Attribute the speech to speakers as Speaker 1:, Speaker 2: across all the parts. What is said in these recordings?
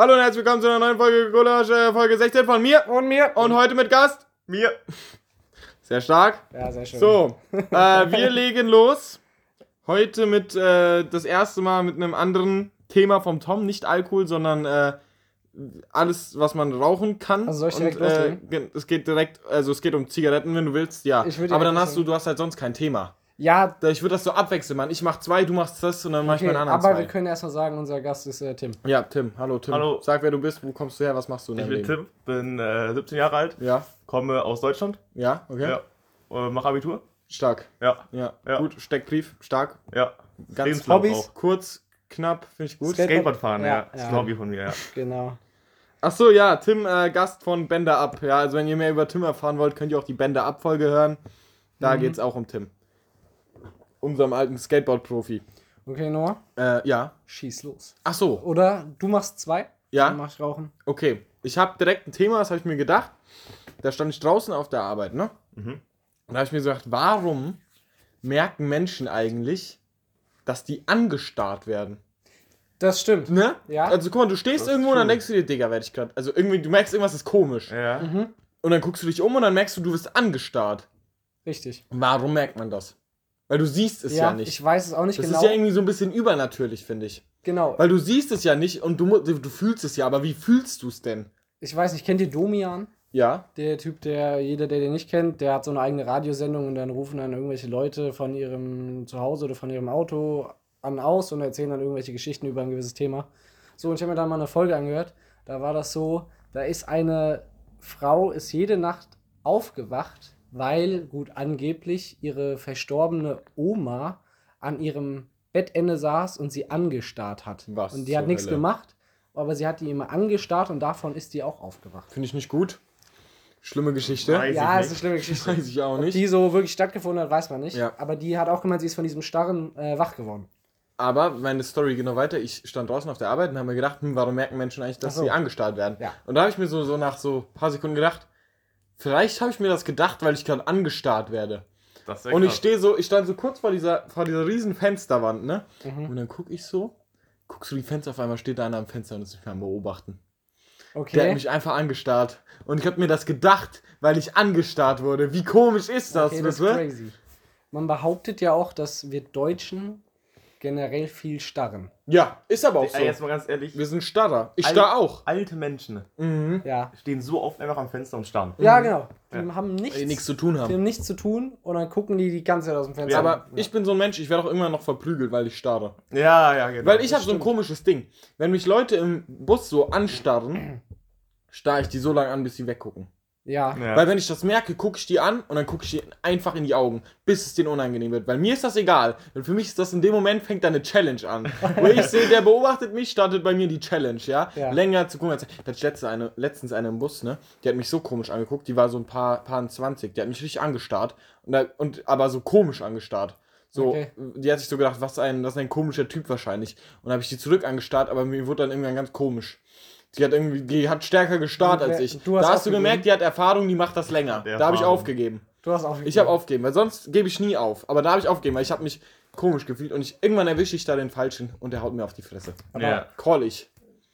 Speaker 1: Hallo und herzlich willkommen zu einer neuen Folge Gulasch, äh, Folge 16 von mir
Speaker 2: Und mir.
Speaker 1: und heute mit Gast
Speaker 3: Mir.
Speaker 1: Sehr stark.
Speaker 2: Ja, sehr schön.
Speaker 1: So, äh, wir legen los. Heute mit äh, das erste Mal mit einem anderen Thema vom Tom, nicht Alkohol, sondern äh, alles, was man rauchen kann.
Speaker 2: Also soll ich direkt
Speaker 1: Und, äh,
Speaker 2: loslegen?
Speaker 1: ge- es geht direkt, also es geht um Zigaretten, wenn du willst, ja. Aber dann hast du, du hast halt sonst kein Thema.
Speaker 2: Ja,
Speaker 1: Ich würde das so abwechseln, Mann. Ich mach zwei, du machst das und dann mach ich meinen anderen
Speaker 2: aber
Speaker 1: zwei.
Speaker 2: wir können erstmal sagen, unser Gast ist äh, Tim.
Speaker 1: Ja, Tim. Hallo, Tim.
Speaker 3: Hallo.
Speaker 1: Sag, wer du bist, wo kommst du her, was machst du in
Speaker 3: Ich bin
Speaker 1: Leben?
Speaker 3: Tim, bin äh, 17 Jahre alt,
Speaker 1: Ja,
Speaker 3: komme aus Deutschland.
Speaker 1: ja, okay.
Speaker 3: Ja. Äh, mach Abitur.
Speaker 1: Stark.
Speaker 3: Ja.
Speaker 1: Ja.
Speaker 3: Ja.
Speaker 1: gut. Steckbrief, stark.
Speaker 3: Ja.
Speaker 1: Ganz
Speaker 3: Lebenslauf
Speaker 1: Hobbys,
Speaker 3: auch.
Speaker 1: kurz, knapp, finde ich gut.
Speaker 2: Skate-
Speaker 3: Skateboard fahren,
Speaker 2: Ja,
Speaker 3: ja. Das
Speaker 2: ja.
Speaker 3: ist ein Hobby von mir, ja.
Speaker 2: Genau.
Speaker 1: Ach so, ja, Tim, äh, Gast von Bänder ab. Ja, also wenn ihr mehr über Tim erfahren wollt, könnt ihr auch die Bänder ab Folge hören. Da
Speaker 2: Mhm.
Speaker 1: geht's auch um Tim. Unserem alten Skateboard-Profi.
Speaker 2: Okay, Noah,
Speaker 1: Äh, ja.
Speaker 2: schieß los.
Speaker 1: Ach so,
Speaker 2: Oder du machst zwei.
Speaker 1: Ja.
Speaker 2: Dann mach ich rauchen.
Speaker 1: okay. Ich habe direkt ein Thema, das habe ich mir gedacht. Da stand ich draußen auf der Arbeit, ne?
Speaker 3: Mhm.
Speaker 1: Und da habe ich mir gesagt, warum merken Menschen eigentlich, dass die angestarrt werden?
Speaker 2: Das stimmt.
Speaker 1: Ne?
Speaker 2: Ja.
Speaker 1: Also guck mal, du stehst
Speaker 3: Das
Speaker 1: irgendwo und dann denkst du dir, Digga, werde ich gerade. Also irgendwie, du merkst, irgendwas ist komisch.
Speaker 3: Ja.
Speaker 1: Und dann guckst du dich um und dann merkst du, du wirst angestarrt.
Speaker 2: Richtig.
Speaker 1: Warum merkt man das? Weil du siehst es ja,
Speaker 2: ja,
Speaker 1: nicht.
Speaker 2: ich weiß es auch nicht
Speaker 1: das
Speaker 2: genau.
Speaker 1: ist ja irgendwie so ein bisschen übernatürlich, finde ich.
Speaker 2: genau.
Speaker 1: Weil du siehst es ja nicht und du, du fühlst es ja, aber wie fühlst du es denn?
Speaker 2: Ich weiß nicht, kennt ihr Domian?
Speaker 1: Ja.
Speaker 2: Der Typ, der, jeder, der den nicht kennt, der hat so eine eigene Radiosendung und dann rufen dann irgendwelche Leute von ihrem Zuhause oder von ihrem Auto an aus und erzählen dann irgendwelche Geschichten über ein gewisses Thema. So, und ich habe mir da mal eine Folge angehört. Da war das so, da ist eine Frau, ist jede Nacht aufgewacht, weil, gut, angeblich ihre verstorbene Oma an ihrem Bettende saß und sie angestarrt hat.
Speaker 1: Was
Speaker 2: und die hat nichts
Speaker 1: Hölle?
Speaker 2: gemacht, aber sie hat die immer angestarrt und davon ist die auch aufgewacht.
Speaker 1: Finde ich nicht gut. Schlimme Geschichte.
Speaker 3: Weiß
Speaker 2: Ja,
Speaker 3: ich
Speaker 2: ist eine schlimme Geschichte.
Speaker 1: Weiß ich auch
Speaker 2: Ob
Speaker 1: nicht.
Speaker 2: die so wirklich stattgefunden hat, weiß man nicht.
Speaker 1: Ja.
Speaker 2: Aber die hat auch gemeint, sie ist von diesem Starren äh, wach geworden.
Speaker 1: Aber meine Story geht noch weiter. Ich stand draußen auf der Arbeit und habe mir gedacht, hm, warum merken Menschen eigentlich, dass
Speaker 2: so.
Speaker 1: sie angestarrt werden?
Speaker 2: Ja.
Speaker 1: Und da habe ich mir so, so nach so ein paar Sekunden gedacht, vielleicht habe ich mir das gedacht, weil ich gerade angestarrt werde. Und ich stehe so, ich stand so kurz vor dieser, vor dieser riesen Fensterwand, ne?
Speaker 2: Mhm.
Speaker 1: Und dann gucke ich so, guckst du die Fenster, auf einmal steht da einer am Fenster und ist mich am Beobachten.
Speaker 2: Okay.
Speaker 1: Der hat mich einfach angestarrt. Und ich habe mir das gedacht, weil ich angestarrt wurde. Wie komisch ist das,
Speaker 2: okay, das ist crazy. Man behauptet ja auch, dass wir Deutschen generell viel starren.
Speaker 1: Ja, ist aber auch so.
Speaker 3: Ey, jetzt mal ganz ehrlich.
Speaker 1: Wir sind starrer. Ich
Speaker 3: Al-
Speaker 1: starr auch.
Speaker 3: Alte Menschen
Speaker 1: Mhm.
Speaker 2: Ja.
Speaker 3: stehen so oft einfach am Fenster und starren.
Speaker 2: Ja, genau. Die
Speaker 3: Ja.
Speaker 2: haben nichts,
Speaker 1: Ey, nichts zu tun
Speaker 2: die
Speaker 1: haben.
Speaker 2: haben nichts zu tun und dann gucken die die ganze Zeit aus dem Fenster.
Speaker 1: Aber
Speaker 2: Ja.
Speaker 1: ich bin so ein Mensch, ich werde auch immer noch verprügelt, weil ich starre.
Speaker 3: Ja, ja, genau.
Speaker 1: Weil ich habe so ein komisches Ding. Wenn mich Leute im Bus so anstarren, starre ich die so lange an, bis sie weggucken.
Speaker 2: Ja.
Speaker 3: Ja.
Speaker 1: Weil wenn ich das merke, gucke ich die an und dann gucke ich die einfach in die Augen, bis es denen unangenehm wird. Weil mir ist das egal. Und für mich ist das in dem Moment, fängt da eine Challenge an. Wo ich sehe, der beobachtet mich, startet bei mir die Challenge, ja?
Speaker 2: Ja.
Speaker 1: Länger zu gucken. als- Da hatte ich letzte eine, letztens eine im Bus, ne? Die hat mich so komisch angeguckt, die war so ein paar, paar 20, die hat mich richtig angestarrt. Und, da, und aber so komisch angestarrt. So,
Speaker 2: Okay.
Speaker 1: die hat sich so gedacht, was ein, ist ein komischer Typ wahrscheinlich. Und dann habe ich die zurück angestarrt, aber mir wurde dann irgendwann ganz komisch. Die hat irgendwie, die hat stärker gestarrt als ich.
Speaker 2: du hast
Speaker 1: da hast du
Speaker 2: aufgegeben?
Speaker 1: gemerkt, die hat Erfahrung, die macht das länger.
Speaker 3: Der
Speaker 1: Da habe ich aufgegeben.
Speaker 2: Du hast auch
Speaker 1: Ich habe aufgegeben, weil sonst gebe ich nie auf. Aber da habe ich aufgegeben, weil ich habe mich komisch gefühlt und ich, irgendwann erwische ich da den Falschen und der haut mir auf die Fresse.
Speaker 2: Aber
Speaker 3: ja.
Speaker 1: Call ich.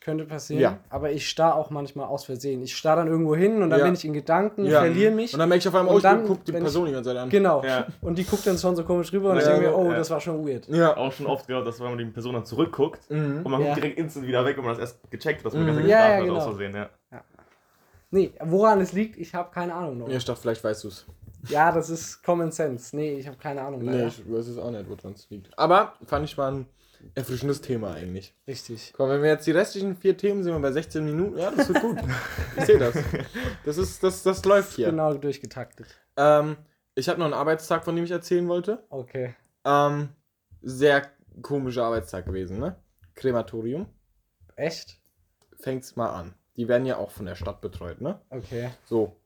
Speaker 2: Könnte passieren.
Speaker 1: Ja.
Speaker 2: Aber ich starr auch manchmal aus Versehen. Ich starr dann irgendwo hin und dann
Speaker 1: Ja.
Speaker 2: bin ich in Gedanken,
Speaker 1: Ja.
Speaker 2: verliere mich.
Speaker 1: Und dann merke ich auf einmal,
Speaker 2: Und
Speaker 1: oh, ich
Speaker 2: dann,
Speaker 1: guck die Person die ganze Zeit an.
Speaker 2: Genau.
Speaker 3: Ja.
Speaker 2: Und die guckt dann schon so komisch rüber und ich
Speaker 1: Ja,
Speaker 2: denke mir, oh,
Speaker 3: ja.
Speaker 2: das war schon weird.
Speaker 1: Ja.
Speaker 3: Auch schon oft gehört, dass wenn man die Person dann zurückguckt
Speaker 1: Mhm.
Speaker 3: und man
Speaker 2: Ja.
Speaker 3: guckt direkt instant wieder weg, wenn man das erst gecheckt hat, dass man
Speaker 1: Mhm.
Speaker 3: mhm.
Speaker 2: Ja, ja,
Speaker 3: hat
Speaker 2: genau.
Speaker 3: aus Versehen, ja.
Speaker 2: Nee, woran es liegt, ich habe keine Ahnung noch.
Speaker 1: Ja, ich dachte, vielleicht weißt du es.
Speaker 2: Ja, das ist Common Sense. Nee, ich habe keine Ahnung.
Speaker 1: Nee,
Speaker 2: leider.
Speaker 1: ich weiß es auch nicht, woran es liegt. Aber fand ich mal ein erfrischendes Thema eigentlich.
Speaker 2: Richtig.
Speaker 1: Komm, wenn wir jetzt die restlichen vier Themen sind wir bei 16 Minuten. Ja, das wird gut. ich sehe das. Das, ist, das, das läuft hier.
Speaker 2: Genau durchgetaktet.
Speaker 1: Ähm, ich habe noch einen Arbeitstag, von dem ich erzählen wollte.
Speaker 2: Okay.
Speaker 1: Ähm, sehr komischer Arbeitstag gewesen, ne? Krematorium.
Speaker 2: Echt?
Speaker 1: Fängt's mal an. Die werden ja auch von der Stadt betreut, ne?
Speaker 2: Okay.
Speaker 1: So.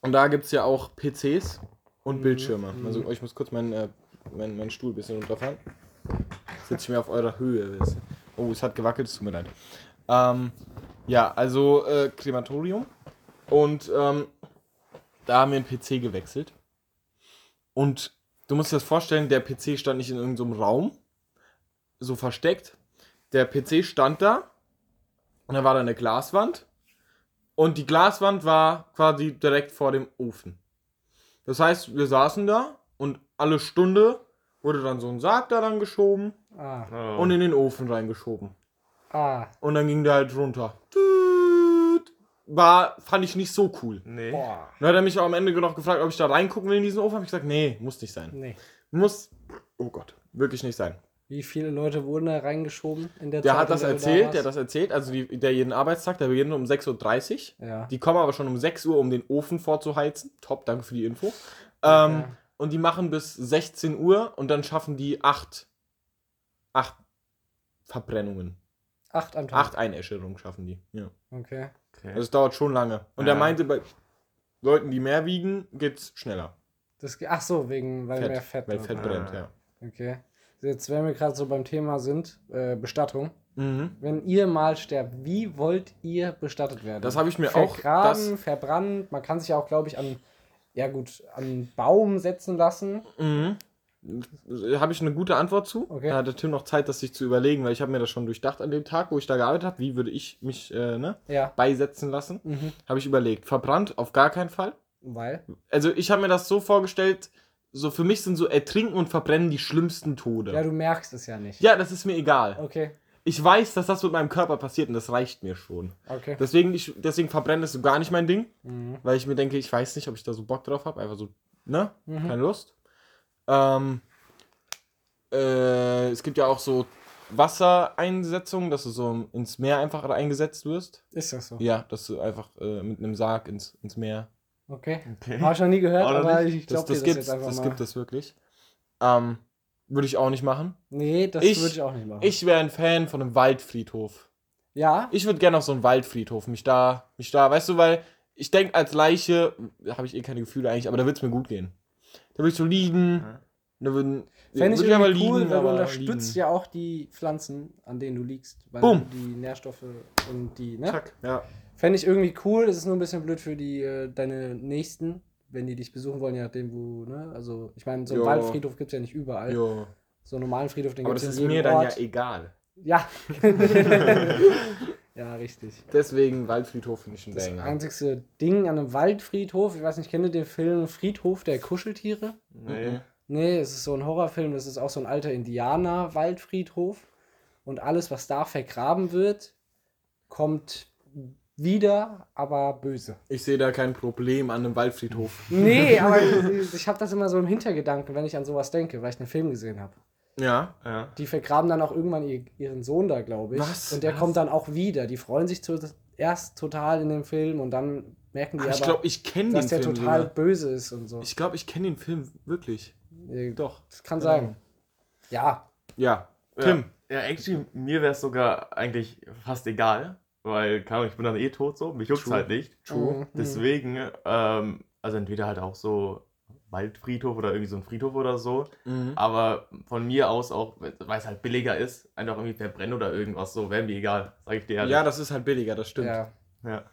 Speaker 1: Und da gibt's ja auch PCs und
Speaker 2: Mhm.
Speaker 1: Bildschirme.
Speaker 2: Mhm.
Speaker 1: Also ich muss kurz meinen äh, mein, mein Stuhl ein bisschen runterfahren. Sitze ich mir auf eurer Höhe. Oh, es hat gewackelt, es tut mir leid. Ähm, ja, also äh, Krematorium. Und ähm, da haben wir einen PC gewechselt. Und du musst dir das vorstellen, der PC stand nicht in irgendeinem Raum, so versteckt. Der PC stand da Und dann war da eine Glaswand. Und die Glaswand war quasi direkt vor dem Ofen. Das heißt, wir saßen da und alle Stunde wurde dann so ein Sarg da dann geschoben
Speaker 2: Ah,
Speaker 3: Oh.
Speaker 1: und in den Ofen reingeschoben.
Speaker 2: ah,
Speaker 1: Und dann ging der halt runter. War, fand ich nicht so cool.
Speaker 3: nee.
Speaker 2: boah,
Speaker 1: Dann hat er mich auch am Ende noch gefragt, ob ich da reingucken will in diesen Ofen. Habe ich gesagt, nee, muss nicht sein.
Speaker 2: nee.
Speaker 1: Muss, oh Gott, wirklich nicht sein.
Speaker 2: Wie viele Leute wurden da reingeschoben in der
Speaker 1: Der
Speaker 2: Zeit?
Speaker 1: hat das
Speaker 2: da
Speaker 1: erzählt,
Speaker 2: warst?
Speaker 1: der hat das erzählt, also die, der jeden Arbeitstag, der beginnt um 6.30 Uhr.
Speaker 2: Ja.
Speaker 1: Die kommen aber schon um 6 Uhr, um den Ofen vorzuheizen. Top, danke für die Info. Ähm,
Speaker 2: Ja.
Speaker 1: Und die machen bis 16 Uhr und dann schaffen die acht, acht Verbrennungen.
Speaker 2: Acht am Tag.
Speaker 1: Acht Einäscherungen schaffen die. Ja.
Speaker 2: Okay.
Speaker 3: Okay.
Speaker 1: Also es dauert schon lange. Und
Speaker 3: Ja.
Speaker 1: er meinte, bei Leuten, die mehr wiegen, geht's schneller.
Speaker 2: Das, ach so, wegen, weil
Speaker 1: Fett,
Speaker 2: mehr Fett.
Speaker 1: weil Fett
Speaker 2: ist.
Speaker 1: brennt,
Speaker 3: Ah.
Speaker 1: ja.
Speaker 2: Okay. Jetzt, wenn wir gerade so beim Thema sind, äh, Bestattung.
Speaker 1: Mhm.
Speaker 2: Wenn ihr mal sterbt, wie wollt ihr bestattet werden?
Speaker 1: Das habe ich mir auch.
Speaker 2: Vergraben, verbrannt. Man kann sich ja auch, glaube ich, an, ja gut, an Baum setzen lassen.
Speaker 1: mhm. Habe ich eine gute Antwort zu.
Speaker 2: Okay.
Speaker 1: Da hatte Tim noch Zeit, das sich zu überlegen, weil ich habe mir das schon durchdacht an dem Tag, wo ich da gearbeitet habe. Wie würde ich mich äh, ne,
Speaker 2: Ja.
Speaker 1: beisetzen lassen?
Speaker 2: Mhm.
Speaker 1: Habe ich überlegt. Verbrannt auf gar keinen Fall.
Speaker 2: Weil?
Speaker 1: Also ich habe mir das so vorgestellt, so für mich sind so Ertrinken und Verbrennen die schlimmsten Tode.
Speaker 2: Ja, du merkst es ja nicht.
Speaker 1: Ja, das ist mir egal.
Speaker 2: Okay.
Speaker 1: Ich weiß, dass das mit meinem Körper passiert und das reicht mir schon.
Speaker 2: Okay.
Speaker 1: Deswegen, ich, deswegen verbrennen ist so gar nicht mein Ding,
Speaker 2: Mhm.
Speaker 1: weil ich mir denke, ich weiß nicht, ob ich da so Bock drauf habe. Einfach so, ne?
Speaker 2: Mhm.
Speaker 1: Keine Lust. Ähm, äh, es gibt ja auch so Wassereinsetzungen, dass du so ins Meer einfach eingesetzt wirst.
Speaker 2: Ist das so?
Speaker 1: Ja, dass du einfach äh, mit einem Sarg ins, ins Meer.
Speaker 2: Okay.
Speaker 3: Okay.
Speaker 2: Habe ich noch nie gehört,
Speaker 3: noch
Speaker 2: aber
Speaker 3: nicht?
Speaker 2: ich
Speaker 1: Das,
Speaker 2: glaube
Speaker 1: das,
Speaker 2: das
Speaker 1: gibt
Speaker 2: jetzt einfach
Speaker 1: das
Speaker 2: mal.
Speaker 1: gibt es wirklich. Ähm, würde ich auch nicht machen.
Speaker 2: Nee, das
Speaker 1: Ich-
Speaker 2: würde ich auch nicht machen.
Speaker 1: Ich wäre ein Fan von einem Waldfriedhof.
Speaker 2: ja?
Speaker 1: Ich würde gerne auf so einen Waldfriedhof, mich da, mich da, weißt du, weil ich denke, als Leiche habe ich eh keine Gefühle eigentlich, aber da würde es mir gut gehen. Da würde ich so liegen,
Speaker 3: Ja.
Speaker 1: da würden.
Speaker 2: Fände ich
Speaker 1: würd aber
Speaker 2: irgendwie cool, weil du unterstützt
Speaker 1: liegen.
Speaker 2: ja auch die Pflanzen, an denen du liegst. Weil
Speaker 1: Bumm.
Speaker 2: du die Nährstoffe und die, ne?
Speaker 1: Zack, ja.
Speaker 2: Fände ich irgendwie cool. Es ist nur ein bisschen blöd für die, äh, deine Nächsten, wenn die dich besuchen wollen, je nachdem, wo, ne? Also, ich meine, so einen
Speaker 1: Jo.
Speaker 2: Waldfriedhof gibt es ja nicht überall.
Speaker 1: Jo.
Speaker 2: So einen normalen Friedhof, den
Speaker 1: Aber
Speaker 2: gibt
Speaker 1: das
Speaker 2: es
Speaker 1: ist
Speaker 2: in
Speaker 1: mir
Speaker 2: jedem
Speaker 1: dann
Speaker 2: Ort.
Speaker 1: ja egal.
Speaker 2: Ja. ja, richtig.
Speaker 1: Deswegen Waldfriedhof finde ich ein
Speaker 2: Das
Speaker 1: Banger.
Speaker 2: einzigste Ding an einem Waldfriedhof, ich weiß nicht, kennt ihr den Film Friedhof der Kuscheltiere?
Speaker 3: Nee.
Speaker 2: Nee, es ist so ein Horrorfilm, das ist auch so ein alter Indianer-Waldfriedhof. Und alles, was da vergraben wird, kommt wieder, aber böse.
Speaker 1: Ich sehe da kein Problem an einem Waldfriedhof.
Speaker 2: Nee, aber ich, ich habe das immer so im Hintergedanken, wenn ich an sowas denke, weil ich einen Film gesehen habe.
Speaker 1: Ja.
Speaker 3: Ja.
Speaker 2: Die vergraben dann auch irgendwann ihr, ihren Sohn da, glaube ich.
Speaker 1: Was?
Speaker 2: Und der
Speaker 1: Was?
Speaker 2: kommt dann auch wieder. Die freuen sich zuerst total in dem Film und dann merken die
Speaker 1: ich
Speaker 2: aber,
Speaker 1: glaube, ich kenne den
Speaker 2: dass der
Speaker 1: Film.
Speaker 2: total
Speaker 1: sogar.
Speaker 2: böse ist und so.
Speaker 1: Ich glaube, ich kenne den Film wirklich.
Speaker 2: Äh,
Speaker 1: Doch.
Speaker 2: Das kann
Speaker 1: Keine
Speaker 2: sein. Ja.
Speaker 1: Ja.
Speaker 3: Ja.
Speaker 1: Tim.
Speaker 3: Ja, actually, mir wäre es sogar eigentlich fast egal, weil, keine Ahnung, ich bin dann eh tot so, mich juckt's
Speaker 1: True.
Speaker 3: halt nicht.
Speaker 1: True.
Speaker 2: Mhm.
Speaker 3: Deswegen, ähm, also entweder halt auch so Waldfriedhof oder irgendwie so ein Friedhof oder so,
Speaker 1: Mhm.
Speaker 3: aber von mir aus auch, weil es halt billiger ist, einfach irgendwie verbrennen oder irgendwas so, wäre mir egal, sag ich dir ehrlich.
Speaker 1: Ja, das ist halt billiger, das stimmt.
Speaker 2: Ja.
Speaker 3: ja.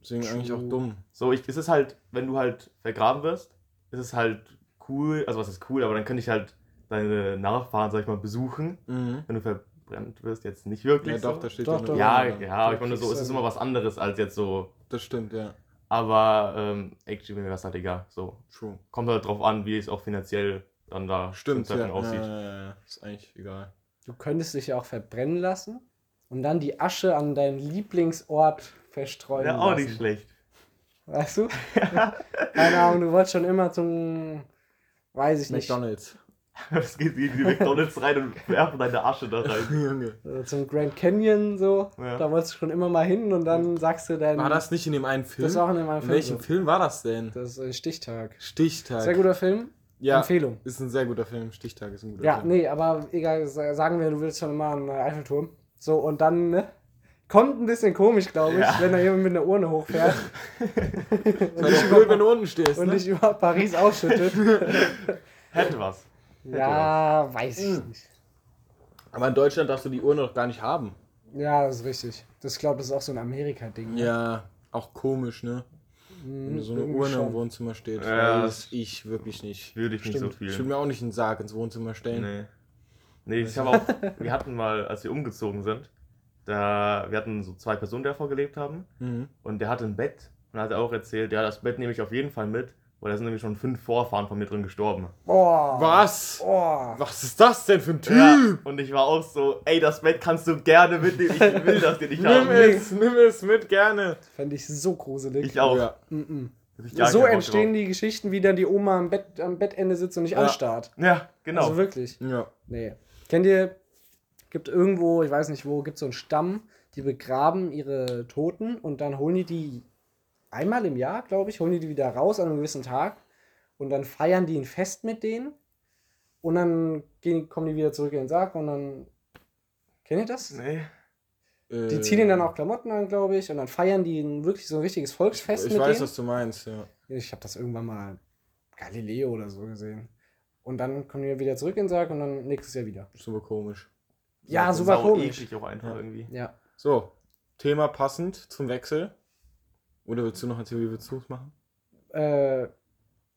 Speaker 1: Deswegen eigentlich auch
Speaker 2: True.
Speaker 1: dumm.
Speaker 3: So, ich, es ist halt, wenn du halt vergraben wirst, ist es halt cool, also was ist cool, aber dann könnte ich halt deine Nachfahren, sag ich mal, besuchen,
Speaker 1: Mhm.
Speaker 3: wenn du verbrannt wirst, jetzt nicht wirklich.
Speaker 1: Ja, doch,
Speaker 3: so.
Speaker 1: da steht
Speaker 2: Doch,
Speaker 1: ja
Speaker 2: doch.
Speaker 3: Ja, ja, aber ich meine so, es ist immer was anderes als jetzt so.
Speaker 1: Das stimmt, ja.
Speaker 3: Aber ähm, actually mir wäre es halt egal. So.
Speaker 1: True.
Speaker 3: Kommt halt drauf an, wie es auch finanziell dann da
Speaker 1: Stimmt, ja.
Speaker 3: Aussieht.
Speaker 1: Ja, ja, ja. Ist eigentlich egal.
Speaker 2: Du könntest dich ja auch verbrennen lassen und dann die Asche an deinen Lieblingsort verstreuen
Speaker 3: Ja, auch
Speaker 2: lassen.
Speaker 3: nicht schlecht.
Speaker 2: Weißt du? Keine Ahnung, du wolltest schon immer zum, weiß ich nicht,
Speaker 1: McDonalds.
Speaker 3: Es geht in die McDonalds rein und werfen deine Asche da rein.
Speaker 1: Junge.
Speaker 2: zum Grand Canyon so.
Speaker 3: Ja.
Speaker 2: Da wolltest du schon immer mal hin und dann sagst du dann.
Speaker 1: War das nicht in dem einen Film?
Speaker 2: Das war auch in einem
Speaker 1: in
Speaker 2: Film.
Speaker 1: welchem
Speaker 2: so.
Speaker 1: Film war das denn?
Speaker 2: Das ist äh, Stichtag.
Speaker 1: Stichtag.
Speaker 2: Sehr guter Film.
Speaker 1: Ja,
Speaker 2: Empfehlung.
Speaker 1: ist ein sehr guter Film. Stichtag ist ein guter
Speaker 2: Ja,
Speaker 1: Film.
Speaker 2: nee, aber egal, sa- sagen wir, du willst schon immer einen Eiffelturm. So, und dann, ne? Kommt ein bisschen komisch, glaube ich,
Speaker 3: Ja.
Speaker 2: wenn da jemand mit einer Urne hochfährt
Speaker 1: Das ist blöd, wenn du unten stehst,
Speaker 2: und
Speaker 1: ne?
Speaker 2: dich über Paris ausschüttet.
Speaker 3: Hätte was.
Speaker 2: Ja, weiß ich nicht.
Speaker 1: Aber in Deutschland darfst du die Uhr noch gar nicht haben.
Speaker 2: Ja, das ist richtig. Das glaube das ist auch so ein Amerika-Ding. ne?
Speaker 1: Ja, auch komisch, ne? Wenn so eine
Speaker 2: irgendwie
Speaker 1: Urne im. Wohnzimmer steht.
Speaker 3: Ja,
Speaker 1: weiß ich wirklich nicht.
Speaker 3: Würde ich nicht
Speaker 2: Stimmt.
Speaker 3: so viel.
Speaker 1: Ich würde mir auch nicht einen Sarg ins Wohnzimmer stellen.
Speaker 3: Nee. Nee, ich habe auch, wir hatten mal, als wir umgezogen sind, da, wir hatten so zwei Personen, die davor gelebt haben.
Speaker 1: Mhm.
Speaker 3: Und der hatte ein Bett. Und hat er auch erzählt, ja, das Bett nehme ich auf jeden Fall mit, weil da sind nämlich schon fünf Vorfahren von mir drin gestorben.
Speaker 2: Boah.
Speaker 1: Was?
Speaker 2: Boah.
Speaker 1: Was ist das denn für ein Typ?
Speaker 3: Ja, und ich war auch so, ey, das Bett kannst du gerne mitnehmen, ich will das dir nicht
Speaker 1: Nimm
Speaker 3: haben.
Speaker 1: es, nimm es mit, gerne.
Speaker 2: Fände ich so gruselig.
Speaker 3: Ich auch.
Speaker 1: Ja.
Speaker 3: Ich gar
Speaker 2: So entstehen die Geschichten, wie dann die Oma am, Bett, am Bettende sitzt und nicht
Speaker 1: Ja.
Speaker 2: anstarrt.
Speaker 3: Ja, genau.
Speaker 2: Also wirklich.
Speaker 1: Ja.
Speaker 2: Nee. Kennt ihr, gibt irgendwo, ich weiß nicht wo, gibt so einen Stamm, die begraben ihre Toten und dann holen die die einmal im Jahr, glaube ich, holen die die wieder raus an einem gewissen Tag und dann feiern die ein Fest mit denen und dann gehen, kommen die wieder zurück in den Sarg und dann. Kennt ihr das?
Speaker 3: nee.
Speaker 2: Die ziehen ihnen dann auch Klamotten an, glaube ich, und dann feiern die ein, wirklich so ein richtiges Volksfest
Speaker 1: Ich
Speaker 2: mit
Speaker 1: weiß,
Speaker 2: denen.
Speaker 1: was du meinst, ja.
Speaker 2: Ich habe das irgendwann mal Galileo oder so gesehen. Und dann kommen wir wieder zurück in den Sarg und dann nächstes Jahr wieder.
Speaker 1: Super komisch.
Speaker 2: Ja, super komisch.
Speaker 3: eklig auch einfach
Speaker 1: Ja.
Speaker 3: irgendwie.
Speaker 2: Ja.
Speaker 1: So, Thema passend zum Wechsel. Oder willst du noch erzählen, wie willst du es machen?
Speaker 2: Äh,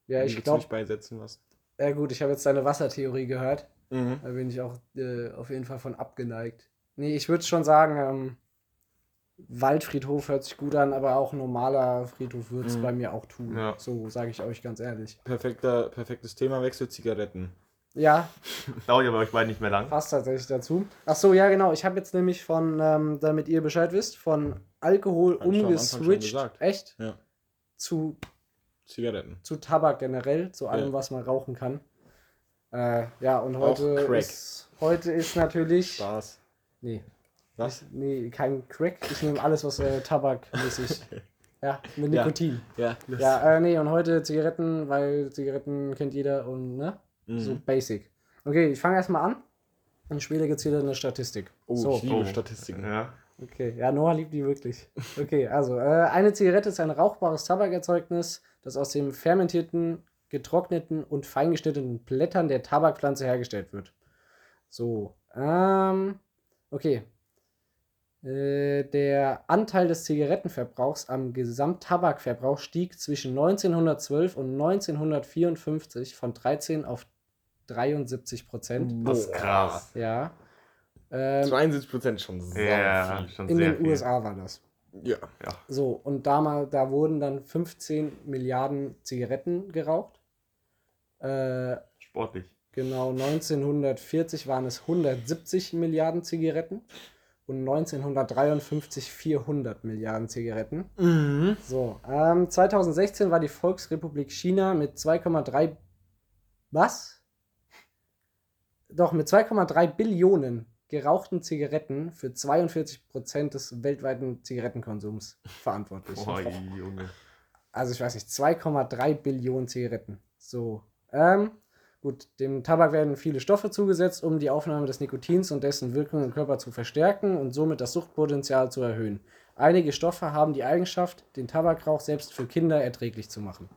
Speaker 2: ja, ich glaube,
Speaker 1: beisetzen was?
Speaker 2: ja gut, ich habe jetzt deine Wassertheorie gehört.
Speaker 1: Mhm.
Speaker 2: Da bin ich auch äh, auf jeden Fall von abgeneigt. Nee, ich würde schon sagen, ähm, Waldfriedhof hört sich gut an, aber auch normaler Friedhof würde es
Speaker 1: Mhm.
Speaker 2: bei mir auch tun.
Speaker 3: Ja.
Speaker 2: So sage ich euch ganz ehrlich.
Speaker 1: Perfekter, perfektes Themawechsel, Zigaretten.
Speaker 2: Ja,
Speaker 3: Dauert ja bei euch beiden nicht mehr lang.
Speaker 2: passt tatsächlich dazu. Ach so, ja genau. Ich habe jetzt nämlich von, ähm, damit ihr Bescheid wisst, von Alkohol
Speaker 1: Hab ich am Anfang schon
Speaker 2: umgeswitcht.
Speaker 1: gesagt.
Speaker 2: Echt?
Speaker 1: Ja.
Speaker 2: Zu
Speaker 1: Zigaretten.
Speaker 2: zu Tabak generell, zu allem,
Speaker 1: Ja.
Speaker 2: was man rauchen kann. Äh, ja, und
Speaker 1: Auch
Speaker 2: heute
Speaker 1: Crack.
Speaker 2: ist, heute ist natürlich.
Speaker 1: Spaß.
Speaker 2: Nee,
Speaker 1: Was?
Speaker 2: nee, kein Crack. Ich nehme alles, was äh, tabakmäßig. ja, mit
Speaker 1: Ja.
Speaker 2: Nikotin.
Speaker 1: Ja.
Speaker 2: Ja, äh, nee, und heute Zigaretten, weil Zigaretten kennt jeder und, ne?
Speaker 1: Mhm.
Speaker 2: So basic. Okay, ich fange erstmal an. Und später gibt es wieder eine Statistik.
Speaker 1: Oh,
Speaker 2: so.
Speaker 1: ich liebe
Speaker 3: Oh.
Speaker 1: Statistiken.
Speaker 3: Ja.
Speaker 2: Okay, ja, Noah liebt die wirklich. Okay, also, äh, eine Zigarette ist ein rauchbares Tabakerzeugnis, das aus dem fermentierten, getrockneten und feingeschnittenen Blättern der Tabakpflanze hergestellt wird. So, ähm, okay. Äh, der Anteil des Zigarettenverbrauchs am Gesamttabakverbrauch stieg zwischen 1912 und 1954 von 13 auf 73 Prozent.
Speaker 3: Das ist krass.
Speaker 2: Ja. Ähm,
Speaker 1: 72 Prozent schon sau
Speaker 3: Ja,
Speaker 1: viel.
Speaker 3: schon
Speaker 2: in
Speaker 3: sehr
Speaker 2: den
Speaker 3: viel.
Speaker 2: USA war das.
Speaker 1: Ja.
Speaker 2: So, und damals, da wurden dann 15 Milliarden Zigaretten geraucht. Äh,
Speaker 3: Sportlich.
Speaker 2: genau, 1940 waren es 170 Milliarden Zigaretten und 1953 400 Milliarden Zigaretten.
Speaker 1: Mhm.
Speaker 2: So, ähm, 2016 war die Volksrepublik China mit 2,3 was? Doch, mit 2,3 Billionen gerauchten Zigaretten für 42% des weltweiten Zigarettenkonsums verantwortlich.
Speaker 3: Boah, Junge.
Speaker 2: Also ich weiß nicht, 2,3 Billionen Zigaretten. So. Ähm, gut, dem Tabak werden viele Stoffe zugesetzt, um die Aufnahme des Nikotins und dessen Wirkung im Körper zu verstärken und somit das Suchtpotenzial zu erhöhen. Einige Stoffe haben die Eigenschaft, den Tabakrauch selbst für Kinder erträglich zu machen.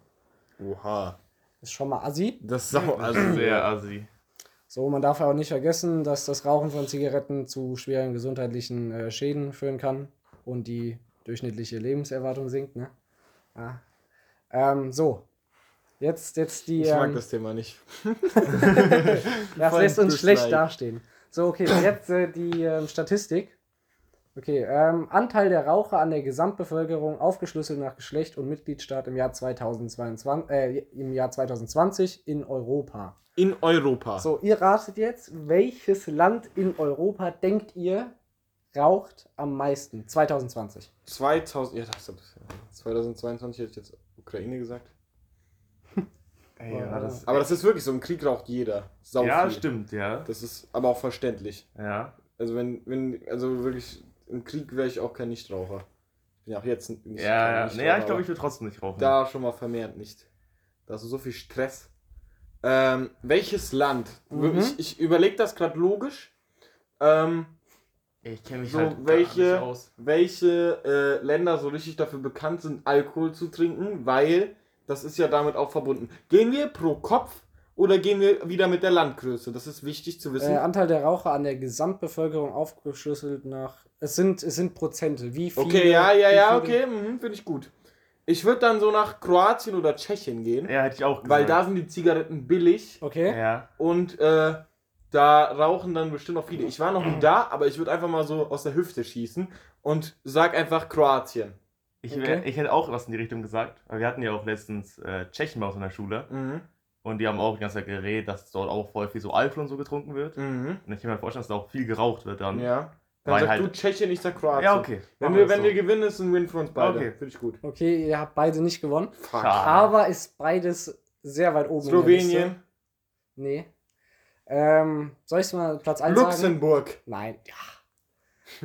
Speaker 1: Oha.
Speaker 2: Ist schon mal assi.
Speaker 1: Das ist sau, also
Speaker 3: Sehr assi.
Speaker 2: So, man darf auch nicht vergessen, dass das Rauchen von Zigaretten zu schweren gesundheitlichen äh, Schäden führen kann und die durchschnittliche Lebenserwartung sinkt. Ne? Ja. Ähm, so, jetzt, jetzt die.
Speaker 1: Ich mag
Speaker 2: ähm,
Speaker 1: das Thema nicht.
Speaker 2: Das lässt uns schlecht dastehen. So, okay, jetzt äh, die ähm, Statistik. Okay, ähm, Anteil der Raucher an der Gesamtbevölkerung aufgeschlüsselt nach Geschlecht und Mitgliedstaat im Jahr 2022, äh, im Jahr 2020 in Europa.
Speaker 1: In Europa.
Speaker 2: So, ihr ratet jetzt, welches Land in Europa denkt ihr raucht am meisten 2020?
Speaker 1: 2000, ja, das, das, 2022 hätte ich jetzt Ukraine gesagt.
Speaker 3: Ey,
Speaker 2: Ja,
Speaker 3: das,
Speaker 1: Aber das ist wirklich so, im Krieg raucht jeder. Sau
Speaker 3: ja,
Speaker 1: viel.
Speaker 3: stimmt, ja.
Speaker 1: Das ist aber auch verständlich.
Speaker 3: Ja.
Speaker 1: Also wenn, wenn, also wirklich, im Krieg wäre ich auch kein Nichtraucher. Ich bin ja auch jetzt nicht kein
Speaker 3: Ja, ja. Naja, ich glaube, ich will trotzdem nicht rauchen.
Speaker 1: Da schon mal vermehrt nicht. Da hast du so viel Stress. Ähm, welches Land?
Speaker 2: Mhm.
Speaker 1: Ich, ich überlege das gerade logisch. Ähm,
Speaker 3: Ich kenne mich
Speaker 1: So,
Speaker 3: halt gar
Speaker 1: welche-
Speaker 3: nicht aus.
Speaker 1: welche äh, Länder so richtig dafür bekannt sind, Alkohol zu trinken, weil das ist ja damit auch verbunden. Gehen wir pro Kopf oder gehen wir wieder mit der Landgröße? Das ist wichtig zu wissen.
Speaker 2: Äh, Anteil der Raucher an der Gesamtbevölkerung aufgeschlüsselt nach. Es sind, es sind Prozente. Wie viele?
Speaker 1: okay, ja, ja, ja,
Speaker 2: viele-
Speaker 1: okay, mhm, finde ich gut. Ich würde dann so nach Kroatien oder Tschechien gehen,
Speaker 3: Ja, hätte ich auch gesagt.
Speaker 1: weil da sind die Zigaretten billig
Speaker 2: Okay.
Speaker 3: Ja.
Speaker 1: und äh, da rauchen dann bestimmt noch viele. Ich war noch nie da, aber ich würde einfach mal so aus der Hüfte schießen und sag einfach Kroatien.
Speaker 3: Ich,
Speaker 2: Okay.
Speaker 3: ich hätte auch was in die Richtung gesagt, wir hatten ja auch letztens äh, Tschechen bei uns in der Schule
Speaker 1: Mhm.
Speaker 3: und die haben auch die ganze Zeit geredet, dass dort auch voll viel so Alkohol und so getrunken wird.
Speaker 1: Mhm.
Speaker 3: Und ich kann mir vorstellen, dass da auch viel geraucht wird dann.
Speaker 1: Ja. Dann
Speaker 3: Weil
Speaker 1: sag
Speaker 3: halt-
Speaker 1: du Tschechien, ich sag Kroatien.
Speaker 3: Ja, okay.
Speaker 1: Wenn, wir, wenn
Speaker 3: das
Speaker 1: wir gewinnen, ist ein Win für uns beide.
Speaker 3: Okay.
Speaker 1: Finde ich gut.
Speaker 2: Okay, ihr habt beide nicht gewonnen.
Speaker 1: Fuck.
Speaker 2: Aber ist beides sehr weit oben. in der Liste.
Speaker 1: Slowenien,
Speaker 2: Nee. Ähm, soll ich mal Platz 1 sagen?
Speaker 1: Luxemburg.
Speaker 2: Nein. Ja.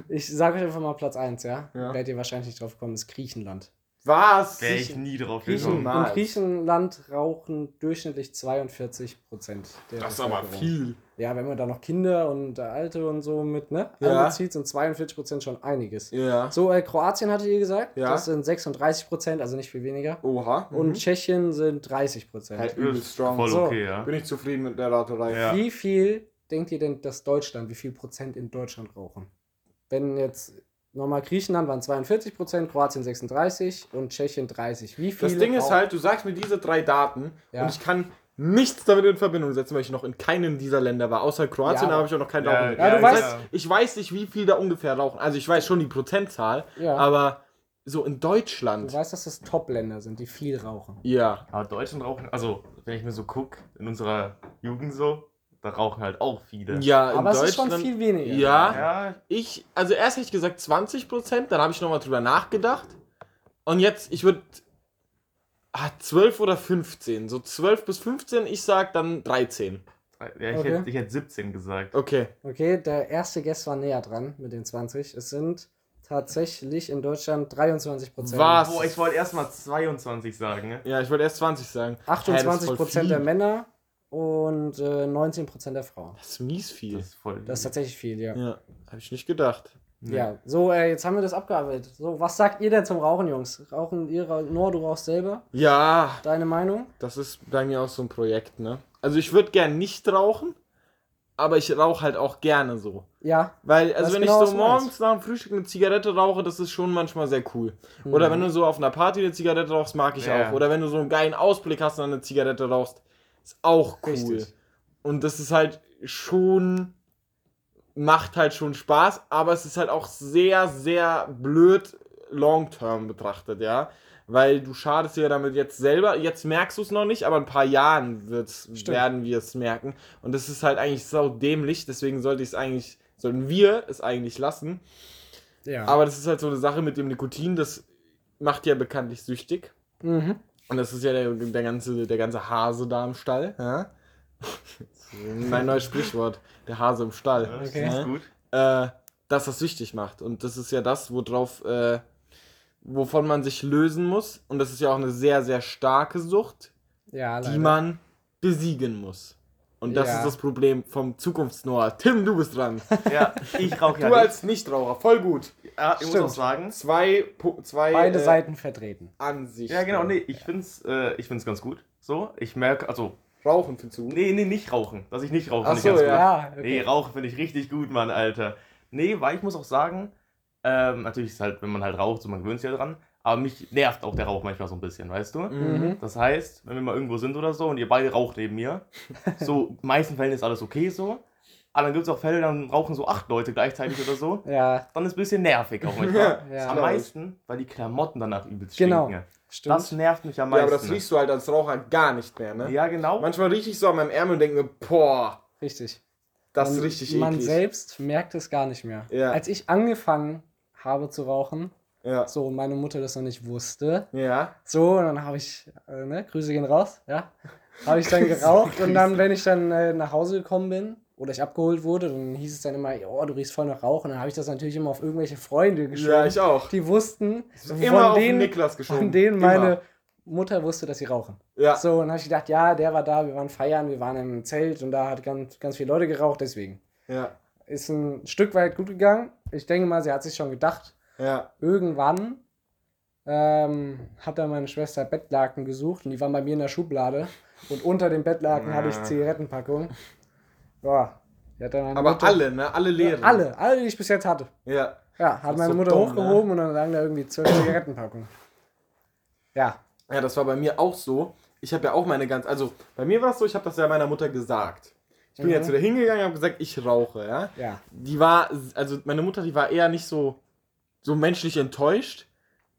Speaker 2: Ich sage euch einfach mal Platz 1, ja?
Speaker 1: Ja.
Speaker 2: Werdet ihr wahrscheinlich nicht drauf kommen, ist Griechenland.
Speaker 1: Was?
Speaker 3: Wäre ich nie drauf
Speaker 2: Griechen,
Speaker 3: gekommen.
Speaker 1: Mal.
Speaker 2: in. Griechenland rauchen durchschnittlich 42 Prozent der
Speaker 1: Das ist aber viel.
Speaker 2: Ja, wenn man da noch Kinder und äh, Alte und so mit ne,
Speaker 1: Ja.
Speaker 2: einbezieht, sind 42 Prozent schon einiges.
Speaker 1: Ja.
Speaker 2: So, äh, Kroatien hattet ihr gesagt,
Speaker 1: Ja.
Speaker 2: das sind 36 Prozent, also nicht viel weniger.
Speaker 1: Oha.
Speaker 2: Und
Speaker 1: Mhm.
Speaker 2: Tschechien sind 30 Prozent.
Speaker 1: Halt übel
Speaker 3: Ist
Speaker 1: strong.
Speaker 3: Voll
Speaker 2: So.
Speaker 3: okay, ja.
Speaker 1: Bin ich zufrieden mit der Raterei.
Speaker 3: Ja.
Speaker 2: Wie viel denkt ihr denn, dass Deutschland, wie viel Prozent in Deutschland rauchen? Wenn jetzt nochmal Griechenland waren 42 Prozent, Kroatien 36 und Tschechien 30. Wie viel?
Speaker 1: Das Ding ist halt, du sagst mir diese drei Daten
Speaker 2: Ja.
Speaker 1: und ich kann nichts damit in Verbindung setzen, weil ich noch in keinem dieser Länder war. Außer Kroatien,
Speaker 2: Ja,
Speaker 1: da habe ich auch noch keinen
Speaker 3: Ja,
Speaker 1: Rauchen.
Speaker 2: ja, du
Speaker 1: das
Speaker 2: weißt-
Speaker 1: heißt, ich weiß nicht, wie viel da ungefähr rauchen. Also ich weiß schon die Prozentzahl,
Speaker 2: Ja.
Speaker 1: aber so in
Speaker 2: Du
Speaker 1: Deutschland.
Speaker 2: weißt, dass das Top-Länder sind, die viel rauchen.
Speaker 1: Ja.
Speaker 3: Aber Deutschland rauchen, also wenn ich mir so gucke, in unserer Jugend so, da rauchen halt auch viele.
Speaker 1: Ja, in
Speaker 2: Aber es
Speaker 1: Deutschland.
Speaker 2: ist schon viel weniger.
Speaker 1: Ja.
Speaker 3: Ja,
Speaker 1: Ich, also erst hätte ich gesagt 20 Prozent, dann habe ich nochmal drüber nachgedacht. Und jetzt, ich würde. Ah, 12 oder 15. So 12 bis 15, ich sag dann 13.
Speaker 3: ja ich,
Speaker 2: Okay.
Speaker 3: hätte, ich hätte 17 gesagt.
Speaker 1: Okay.
Speaker 2: Okay, der erste Guest war näher dran mit den 20. Es sind tatsächlich in Deutschland 23 Prozent.
Speaker 1: Was?
Speaker 3: Boah, ich wollte erst mal 22 sagen. Ne?
Speaker 1: Ja, ich wollte erst 20 sagen. Hä, das ist
Speaker 2: 28
Speaker 1: voll
Speaker 2: Prozent
Speaker 1: viel.
Speaker 2: der Männer und äh, 19 Prozent der Frauen.
Speaker 1: Das ist mies viel.
Speaker 3: Das ist voll.
Speaker 2: Das ist tatsächlich viel, ja.
Speaker 1: ja, habe ich nicht gedacht.
Speaker 3: Nee.
Speaker 2: Ja, so, äh, jetzt haben wir das abgearbeitet. So, was sagt ihr denn zum Rauchen, Jungs? Rauchen ihr, Noah, du rauchst selber?
Speaker 1: Ja,
Speaker 2: Deine Meinung?
Speaker 1: das ist bei mir auch so ein Projekt, ne? Also ich würde gern nicht rauchen, aber ich rauche halt auch gerne so.
Speaker 2: Ja.
Speaker 1: Weil, also wenn
Speaker 2: genau,
Speaker 1: ich so morgens nach dem Frühstück eine Zigarette rauche, das ist schon manchmal sehr cool. Oder
Speaker 2: Mhm.
Speaker 1: wenn du so auf einer Party eine Zigarette rauchst, mag ich
Speaker 3: Ja.
Speaker 1: auch. Oder wenn du so einen geilen Ausblick hast und eine Zigarette rauchst, ist auch cool.
Speaker 2: Richtig.
Speaker 1: Und das ist halt schon, macht halt schon Spaß, aber es ist halt auch sehr, sehr blöd long-term betrachtet, ja. Weil du schadest dir damit jetzt selber, jetzt merkst du es noch nicht, aber in ein paar Jahren werden wir es merken. Und das ist halt eigentlich so dämlich, deswegen sollte ich es eigentlich, sollten wir es eigentlich lassen.
Speaker 2: Ja.
Speaker 1: Aber das ist halt so eine Sache mit dem Nikotin, das macht ja bekanntlich süchtig.
Speaker 2: mhm.
Speaker 1: Und das ist ja der, der, ganze, der ganze Hase da im Stall. Ja? Mein neues Sprichwort. Der Hase im Stall.
Speaker 3: Ja, das
Speaker 2: Okay.
Speaker 3: ist gut.
Speaker 1: Äh, dass das süchtig macht. Und das ist ja das, worauf, äh, wovon man sich lösen muss. Und das ist ja auch eine sehr, sehr starke Sucht,
Speaker 2: Ja,
Speaker 1: die man besiegen muss. Und das
Speaker 2: Ja.
Speaker 1: ist das Problem vom Zukunftsnoah. Tim, du bist dran.
Speaker 3: Ja, ich rauche ja
Speaker 1: Du als Nichtraucher, voll gut.
Speaker 3: Ja, ich muss
Speaker 2: Stimmt.
Speaker 3: auch sagen.
Speaker 1: Zwei, zwei
Speaker 2: Beide
Speaker 1: äh,
Speaker 2: Seiten vertreten.
Speaker 1: Ansichten.
Speaker 3: Ja, genau, nee, ich find's, äh, ich find's ganz gut. So, ich merke, also,
Speaker 1: Rauchen findest du?
Speaker 3: nee, nee, nicht rauchen. Dass ich nicht rauche,
Speaker 1: Ach so,
Speaker 3: ganz
Speaker 1: ja.
Speaker 3: gut.
Speaker 2: Ja,
Speaker 3: Nee, rauchen finde ich richtig gut, Mann, Alter. Nee, weil ich muss auch sagen, ähm, natürlich ist halt, wenn man halt raucht, so man gewöhnt sich ja dran, aber mich nervt auch der Rauch manchmal so ein bisschen, weißt du?
Speaker 2: Mhm.
Speaker 3: Das heißt, wenn wir mal irgendwo sind oder so und ihr beide raucht neben mir, so, in meisten Fällen ist alles okay so, aber dann gibt es auch Fälle, dann rauchen so acht Leute gleichzeitig oder so,
Speaker 2: Ja,
Speaker 3: dann ist ein bisschen nervig auch manchmal.
Speaker 2: ja.
Speaker 3: Am meisten, weil die Klamotten danach übelst
Speaker 2: Genau.
Speaker 3: stinken.
Speaker 2: Stimmt.
Speaker 3: Das nervt mich am
Speaker 1: Ja,
Speaker 3: meisten.
Speaker 1: aber das riechst du halt als Raucher gar nicht mehr, ne?
Speaker 3: Ja, genau.
Speaker 1: Manchmal rieche ich so an meinem Ärmel und denke mir, boah,
Speaker 2: Richtig.
Speaker 1: das ist
Speaker 2: Man-
Speaker 1: richtig
Speaker 2: Man
Speaker 1: eklig.
Speaker 2: selbst merkt es gar nicht mehr.
Speaker 1: Ja.
Speaker 2: Als ich angefangen habe zu rauchen,
Speaker 1: Ja.
Speaker 2: so und meine Mutter das noch nicht wusste,
Speaker 1: Ja.
Speaker 2: so, und dann habe ich, äh, ne, Grüße gehen raus, ja, habe ich dann geraucht und dann, wenn ich dann äh, nach Hause gekommen bin oder ich abgeholt wurde, dann hieß es dann immer, oh, du riechst voll nach Rauch und dann habe ich das natürlich immer auf irgendwelche Freunde geschoben,
Speaker 1: Ja, ich auch.
Speaker 2: die wussten,
Speaker 1: Immer
Speaker 2: von
Speaker 1: den
Speaker 2: denen,
Speaker 1: Niklas geschoben.
Speaker 2: von denen
Speaker 1: Immer.
Speaker 2: meine Mutter wusste, dass sie rauchen.
Speaker 1: Ja.
Speaker 2: So, und dann habe ich gedacht, ja, der war da, wir waren feiern, wir waren im Zelt und da hat ganz, ganz viele Leute geraucht, deswegen.
Speaker 1: Ja.
Speaker 2: Ist ein Stück weit gut gegangen. Ich denke mal, sie hat sich schon gedacht,
Speaker 1: Ja.
Speaker 2: irgendwann ähm, hat dann meine Schwester Bettlaken gesucht und die waren bei mir in der Schublade und unter dem Bettlaken hatte ich
Speaker 1: Ja.
Speaker 2: Ja,
Speaker 1: Aber
Speaker 2: Mutter,
Speaker 1: alle, ne? Alle leeren.
Speaker 2: alle, alle, die ich bis jetzt hatte.
Speaker 1: Ja.
Speaker 2: Ja, hat meine
Speaker 1: so
Speaker 2: Mutter
Speaker 1: dumm,
Speaker 2: hochgehoben und dann lagen da irgendwie zwölf Zigarettenpackungen. Ja,
Speaker 1: Ja, das war bei mir auch so. Ich habe ja auch meine ganz, also bei mir war es so, ich habe das ja meiner Mutter gesagt. Ich bin
Speaker 2: Mhm.
Speaker 1: jetzt wieder hingegangen und habe gesagt, ich rauche, ja.
Speaker 2: Ja.
Speaker 1: Die war, also meine Mutter, die war eher nicht so, so menschlich enttäuscht.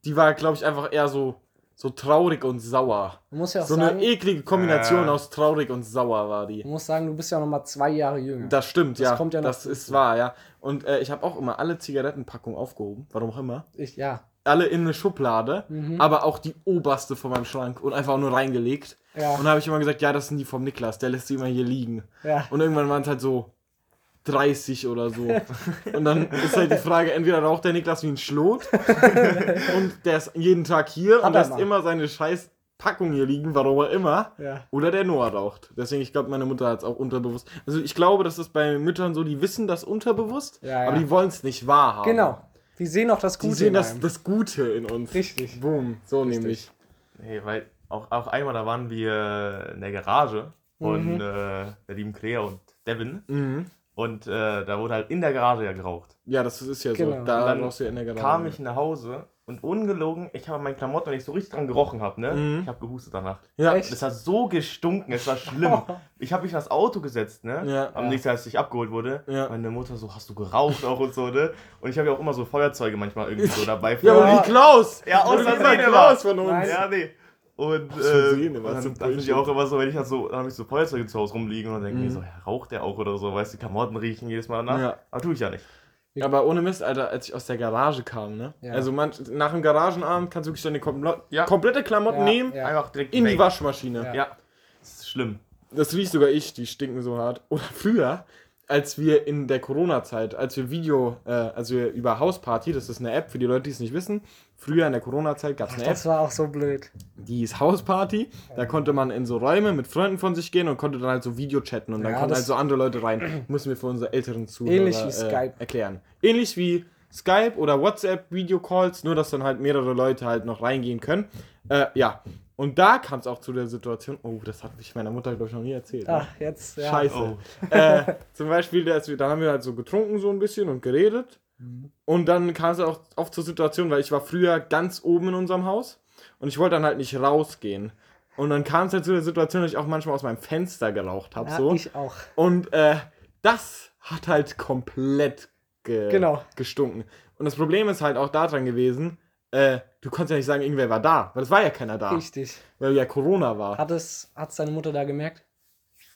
Speaker 1: Die war, glaube ich, einfach eher so, so traurig und sauer.
Speaker 2: Man muss ja auch
Speaker 1: So
Speaker 2: sagen,
Speaker 1: eine eklige Kombination
Speaker 3: Äh.
Speaker 1: aus traurig und sauer war die.
Speaker 2: man muss sagen, du bist ja noch mal zwei Jahre jünger.
Speaker 1: Das stimmt,
Speaker 2: Das
Speaker 1: ja.
Speaker 2: kommt ja noch
Speaker 1: das ist wahr, ja. Und äh, ich habe auch immer alle Zigarettenpackungen aufgehoben, warum auch immer.
Speaker 2: ich, ja.
Speaker 1: Alle in eine Schublade,
Speaker 2: Mhm.
Speaker 1: aber auch die oberste von meinem Schrank und einfach nur reingelegt.
Speaker 2: Ja.
Speaker 1: Und da habe ich immer gesagt, ja, das sind die vom Niklas, der lässt sie immer hier liegen.
Speaker 2: Ja.
Speaker 1: Und irgendwann waren es halt so 30 oder so. Und dann ist halt die Frage, entweder raucht der Niklas wie ein Schlot und der ist jeden Tag hier
Speaker 2: Hat
Speaker 1: und lässt immer seine scheiß Packung hier liegen, warum auch immer.
Speaker 2: Ja.
Speaker 1: Oder der Noah raucht. Deswegen, ich glaube, meine Mutter hat es auch unterbewusst. Also ich glaube, das ist bei Müttern so, die wissen das unterbewusst,
Speaker 2: Ja, ja.
Speaker 1: aber die wollen es nicht wahrhaben.
Speaker 2: Genau. Die sehen auch das
Speaker 1: Die
Speaker 2: Gute
Speaker 1: sehen
Speaker 2: in
Speaker 1: das,
Speaker 2: einem.
Speaker 1: das Gute in uns.
Speaker 2: Richtig.
Speaker 1: Boom, so
Speaker 2: Richtig.
Speaker 1: nämlich.
Speaker 3: Nee, weil auch, auch einmal, da waren wir in der Garage von
Speaker 2: Mhm.
Speaker 3: äh, der lieben Claire und Devin.
Speaker 1: Mhm.
Speaker 3: Und äh, da wurde halt in der Garage ja geraucht.
Speaker 1: Ja, das ist ja
Speaker 2: Genau.
Speaker 1: so. Da
Speaker 3: Und dann
Speaker 1: rauchst du ja in der Garage.
Speaker 3: Kam ich nach Hause und ungelogen, ich habe meine Klamotten, wenn ich so richtig dran gerochen habe, ne?
Speaker 1: Mhm.
Speaker 3: Ich habe gehustet danach.
Speaker 1: Ja,
Speaker 2: Echt?
Speaker 3: Es hat so gestunken, es war schlimm. Ich habe mich in das Auto gesetzt, ne?
Speaker 1: Ja.
Speaker 3: Am
Speaker 2: Ja.
Speaker 3: nächsten Tag, als ich abgeholt wurde.
Speaker 1: Ja.
Speaker 3: Meine Mutter so, hast du geraucht auch und so, ne? Und ich habe ja auch immer so Feuerzeuge manchmal irgendwie so dabei.
Speaker 1: ja, aber
Speaker 2: Ja.
Speaker 1: wie Klaus!
Speaker 3: Ja, aus
Speaker 1: Das. Klaus von uns.
Speaker 2: Nein.
Speaker 3: Ja, nee. Und äh,
Speaker 1: immer,
Speaker 3: dann, dann bin ich auch immer so, wenn ich halt so, dann habe ich so Feuerzeuge zu Hause rumliegen und dann denke ich
Speaker 1: Mhm.
Speaker 3: mir so, ja, raucht der auch oder so, weißt du, die Klamotten riechen jedes Mal nach.
Speaker 1: Ja.
Speaker 3: Aber tue ich ja nicht.
Speaker 1: Aber ohne Mist, Alter, als ich aus der Garage kam, ne?
Speaker 2: Ja.
Speaker 1: Also man, nach dem Garagenabend kannst du wirklich deine kompl
Speaker 3: Ja.
Speaker 1: komplette Klamotten
Speaker 2: Ja,
Speaker 1: nehmen,
Speaker 2: ja.
Speaker 3: Einfach direkt
Speaker 1: in die. Waschmaschine.
Speaker 2: Ja.
Speaker 3: Ja. Das ist schlimm.
Speaker 1: Das riecht sogar ich, die stinken so hart. Oder früher, als wir in der Corona-Zeit, als wir Video, äh, also wir über Hausparty, das ist eine App für die Leute, die es nicht wissen. Früher in der Corona-Zeit gab es eine App,
Speaker 2: Das war auch so blöd.
Speaker 1: die hieß Hausparty. Da konnte man in so Räume mit Freunden von sich gehen und konnte dann halt so Video chatten und dann
Speaker 2: Ja,
Speaker 1: konnten halt so andere Leute rein. Müssen wir für unsere älteren Zuhörer
Speaker 2: Ähnlich wie
Speaker 1: äh,
Speaker 2: Skype.
Speaker 1: erklären. Ähnlich wie Skype oder WhatsApp Videocalls, nur dass dann halt mehrere Leute halt noch reingehen können. Äh, ja. Und da kam es auch zu der Situation, oh, das hat mich meiner Mutter, glaube ich, noch nie erzählt. ne?
Speaker 2: Ach, jetzt, ja.
Speaker 1: Scheiße.
Speaker 3: Oh.
Speaker 1: äh, zum Beispiel, dass wir, dann haben wir halt so getrunken so ein bisschen und geredet. Und dann kam es auch oft zur Situation, weil ich war früher ganz oben in unserem Haus und ich wollte dann halt nicht rausgehen. Und dann kam es halt zu der Situation, dass ich auch manchmal aus meinem Fenster geraucht habe.
Speaker 2: Ja,
Speaker 1: so.
Speaker 2: ich auch.
Speaker 1: Und äh, das hat halt komplett ge
Speaker 2: Genau.
Speaker 1: gestunken. Und das Problem ist halt auch daran gewesen, äh, du konntest ja nicht sagen, irgendwer war da, weil es war ja keiner da,
Speaker 2: Richtig.
Speaker 1: weil ja Corona war.
Speaker 2: Hat es, hat's deine Mutter da gemerkt?